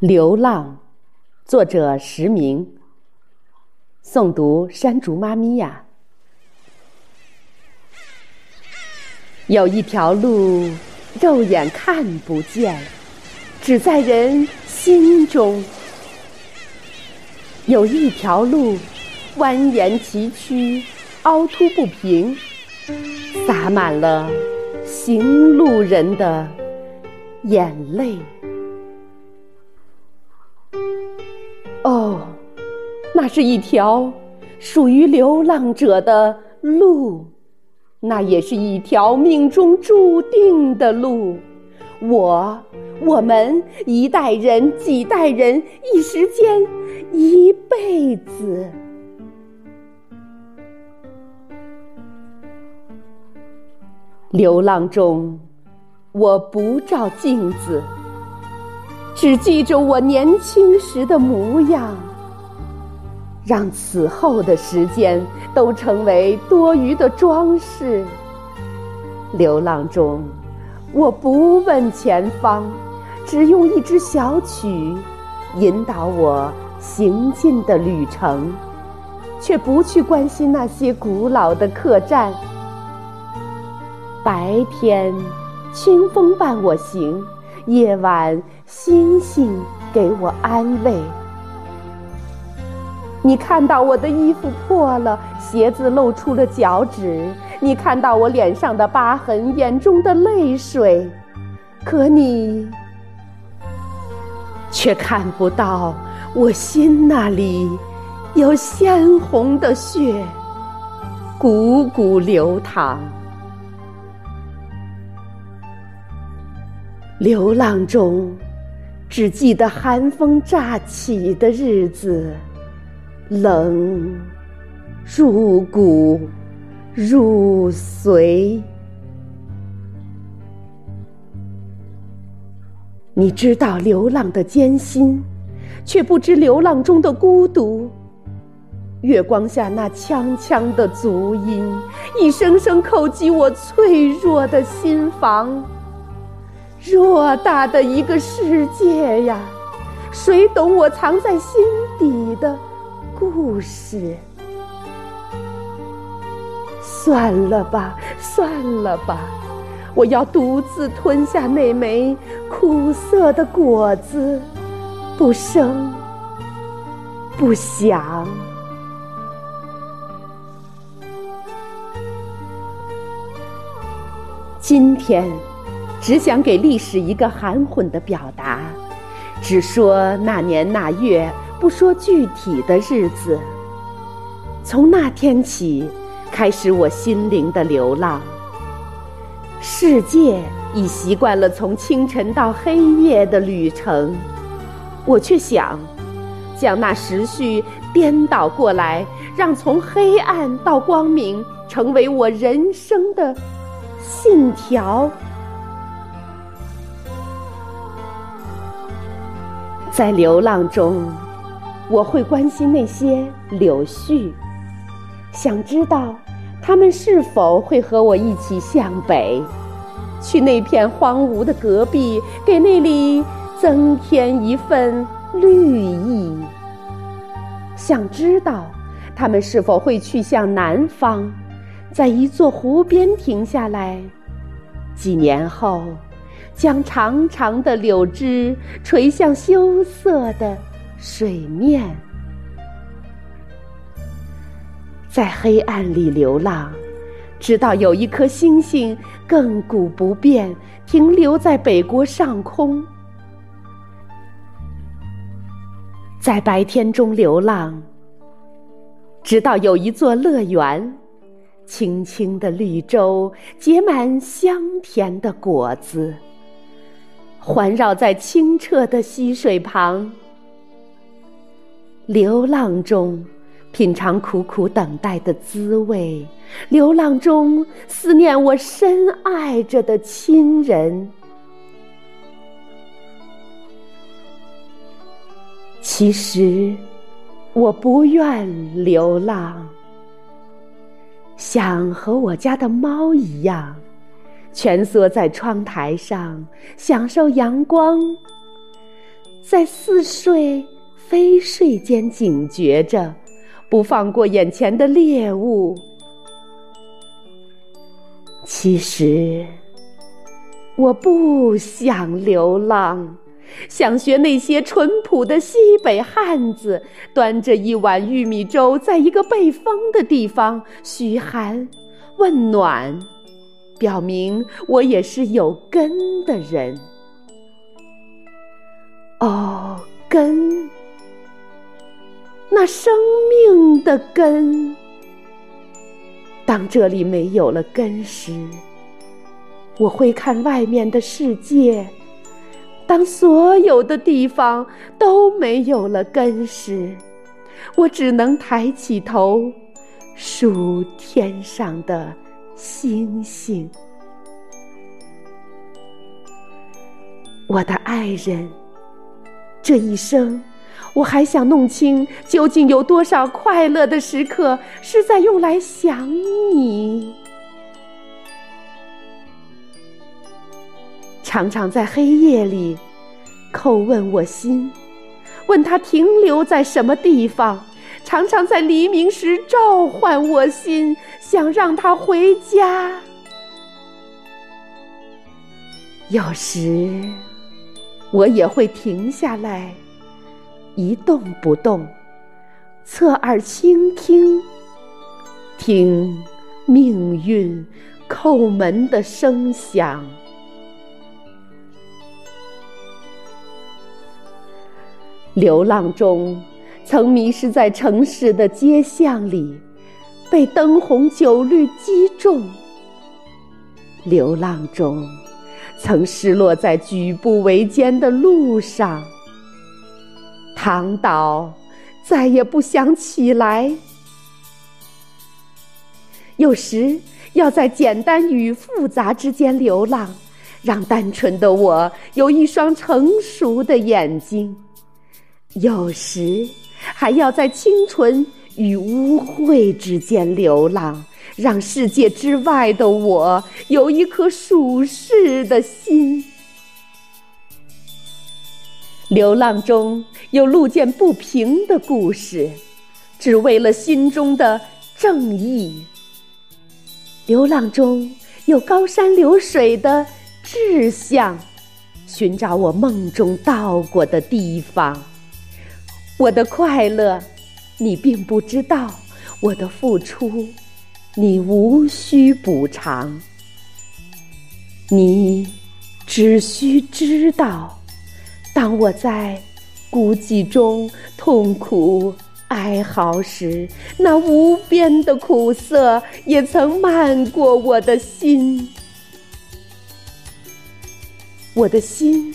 流浪，作者石明。诵读山竹妈咪呀。有一条路，肉眼看不见，只在人心中。有一条路，蜿蜒崎岖，凹凸不平，洒满了行路人的眼泪。哦，那是一条属于流浪者的路，那也是一条命中注定的路。我、我们一代人、几代人、一时间、一辈子。流浪中，我不照镜子。只记着我年轻时的模样，让此后的时间都成为多余的装饰。流浪中，我不问前方，只用一支小曲引导我行进的旅程，却不去关心那些古老的客栈。白天，清风伴我行。夜晚，星星给我安慰。你看到我的衣服破了，鞋子露出了脚趾；你看到我脸上的疤痕，眼中的泪水。可你却看不到我心那里有鲜红的血，汩汩流淌。流浪中，只记得寒风乍起的日子，冷入骨入髓。你知道流浪的艰辛，却不知流浪中的孤独。月光下那锵锵的足音，一声声叩击我脆弱的心房。偌大的一个世界呀，谁懂我藏在心底的故事？算了吧，算了吧，我要独自吞下那枚苦涩的果子，不声不响。今天。只想给历史一个含混的表达，只说那年那月，不说具体的日子。从那天起，开始我心灵的流浪。世界已习惯了从清晨到黑夜的旅程，我却想将那时序颠倒过来，让从黑暗到光明成为我人生的信条。在流浪中，我会关心那些柳絮，想知道它们是否会和我一起向北，去那片荒芜的戈壁，给那里增添一份绿意。想知道他们是否会去向南方，在一座湖边停下来，几年后。将长长的柳枝垂向羞涩的水面，在黑暗里流浪，直到有一颗星星亘古不变，停留在北国上空。在白天中流浪，直到有一座乐园，青青的绿洲结满香甜的果子。环绕在清澈的溪水旁，流浪中品尝苦苦等待的滋味，流浪中思念我深爱着的亲人。其实我不愿流浪，想和我家的猫一样。蜷缩在窗台上，享受阳光，在似睡非睡间警觉着，不放过眼前的猎物。其实，我不想流浪，想学那些淳朴的西北汉子，端着一碗玉米粥，在一个被风的地方嘘寒问暖，表明我也是有根的人。哦，根，那生命的根。当这里没有了根时，我会看外面的世界；当所有的地方都没有了根时，我只能抬起头数天上的星星。我的爱人，这一生。我还想弄清，究竟有多少快乐的时刻是在用来想你。常常在黑夜里叩问我心，问他停留在什么地方；常常在黎明时召唤我心，想让他回家。有时，我也会停下来。一动不动，侧耳倾听，听命运叩门的声响。流浪中，曾迷失在城市的街巷里，被灯红酒绿击中；流浪中，曾失落在举步维艰的路上。躺倒，再也不想起来。有时要在简单与复杂之间流浪，让单纯的我有一双成熟的眼睛；有时还要在清纯与污秽之间流浪，让世界之外的我有一颗属世的心。流浪中有路见不平的故事，只为了心中的正义；流浪中有高山流水的志向，寻找我梦中到过的地方。我的快乐，你并不知道；我的付出，你无需补偿。你只需知道。当我在孤寂中痛苦哀嚎时，那无边的苦涩也曾漫过我的心。我的心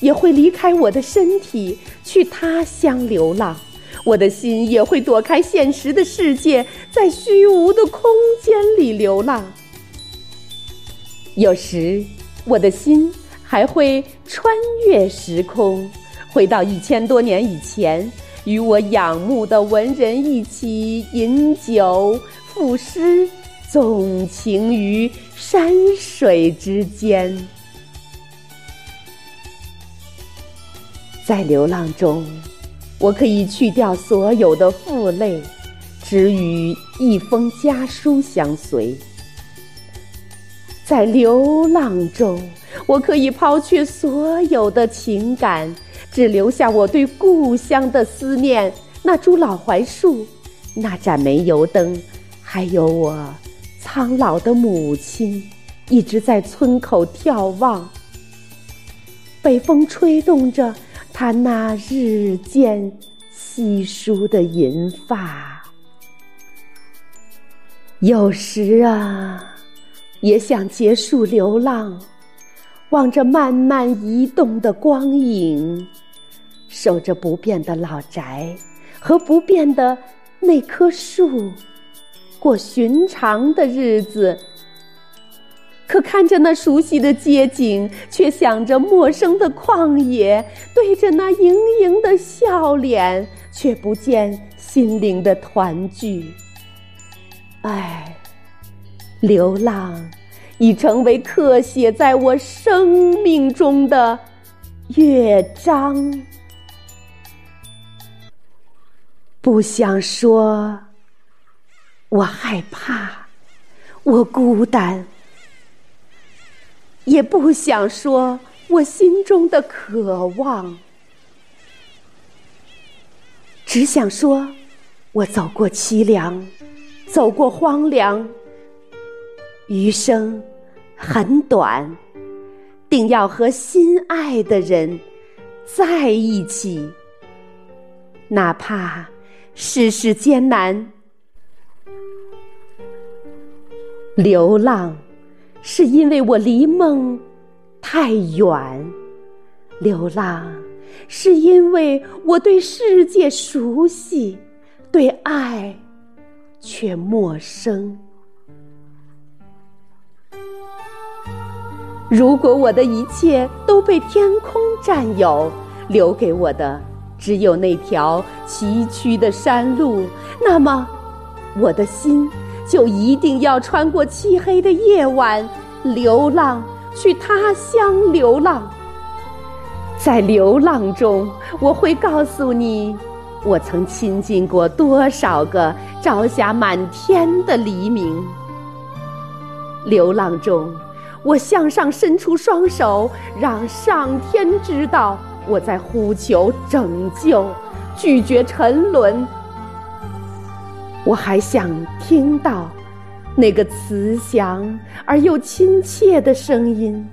也会离开我的身体去他乡流浪，我的心也会躲开现实的世界，在虚无的空间里流浪。有时，我的心。还会穿越时空，回到一千多年以前，与我仰慕的文人一起饮酒赋诗，纵情于山水之间。在流浪中，我可以去掉所有的负累，只与一封家书相随。在流浪中。我可以抛却所有的情感，只留下我对故乡的思念。那株老槐树，那盏煤油灯，还有我苍老的母亲，一直在村口眺望。北风吹动着她那日渐稀疏的银发。有时啊，也想结束流浪。望着慢慢移动的光影，守着不变的老宅和不变的那棵树，过寻常的日子。可看着那熟悉的街景，却想着陌生的旷野；对着那盈盈的笑脸，却不见心灵的团聚。唉，流浪。已成为刻写在我生命中的乐章。不想说，我害怕，我孤单，也不想说我心中的渴望，只想说，我走过凄凉，走过荒凉，余生很短，定要和心爱的人在一起，哪怕。世事艰难，流浪是因为我离梦太远；流浪是因为我对世界熟悉，对爱却陌生。如果我的一切都被天空占有，留给我的。只有那条崎岖的山路，那么我的心就一定要穿过漆黑的夜晚，流浪去他乡流浪。在流浪中，我会告诉你，我曾亲近过多少个朝霞满天的黎明。流浪中，我向上伸出双手，让上天知道。我在呼求拯救，拒绝沉沦。我还想听到那个慈祥而又亲切的声音，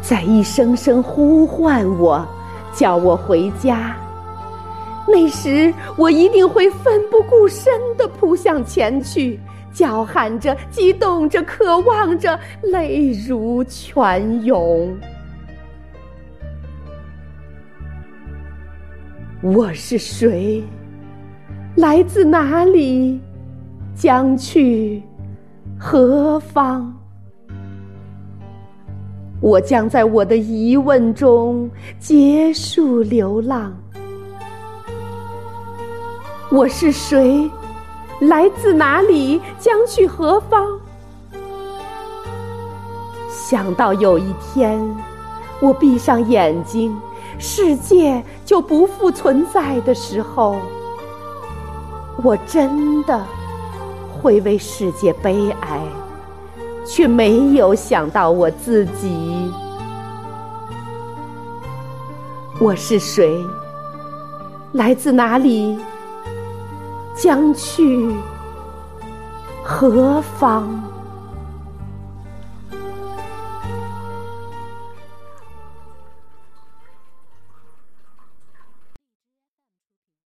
在一声声呼唤我，叫我回家。那时，我一定会奋不顾身地扑向前去，叫喊着，激动着，渴望着，泪如泉涌。我是谁？来自哪里？将去何方？我将在我的疑问中结束流浪。我是谁？来自哪里？将去何方？想到有一天，我闭上眼睛。世界就不复存在的时候，我真的会为世界悲哀，却没有想到我自己。我是谁？来自哪里？将去何方？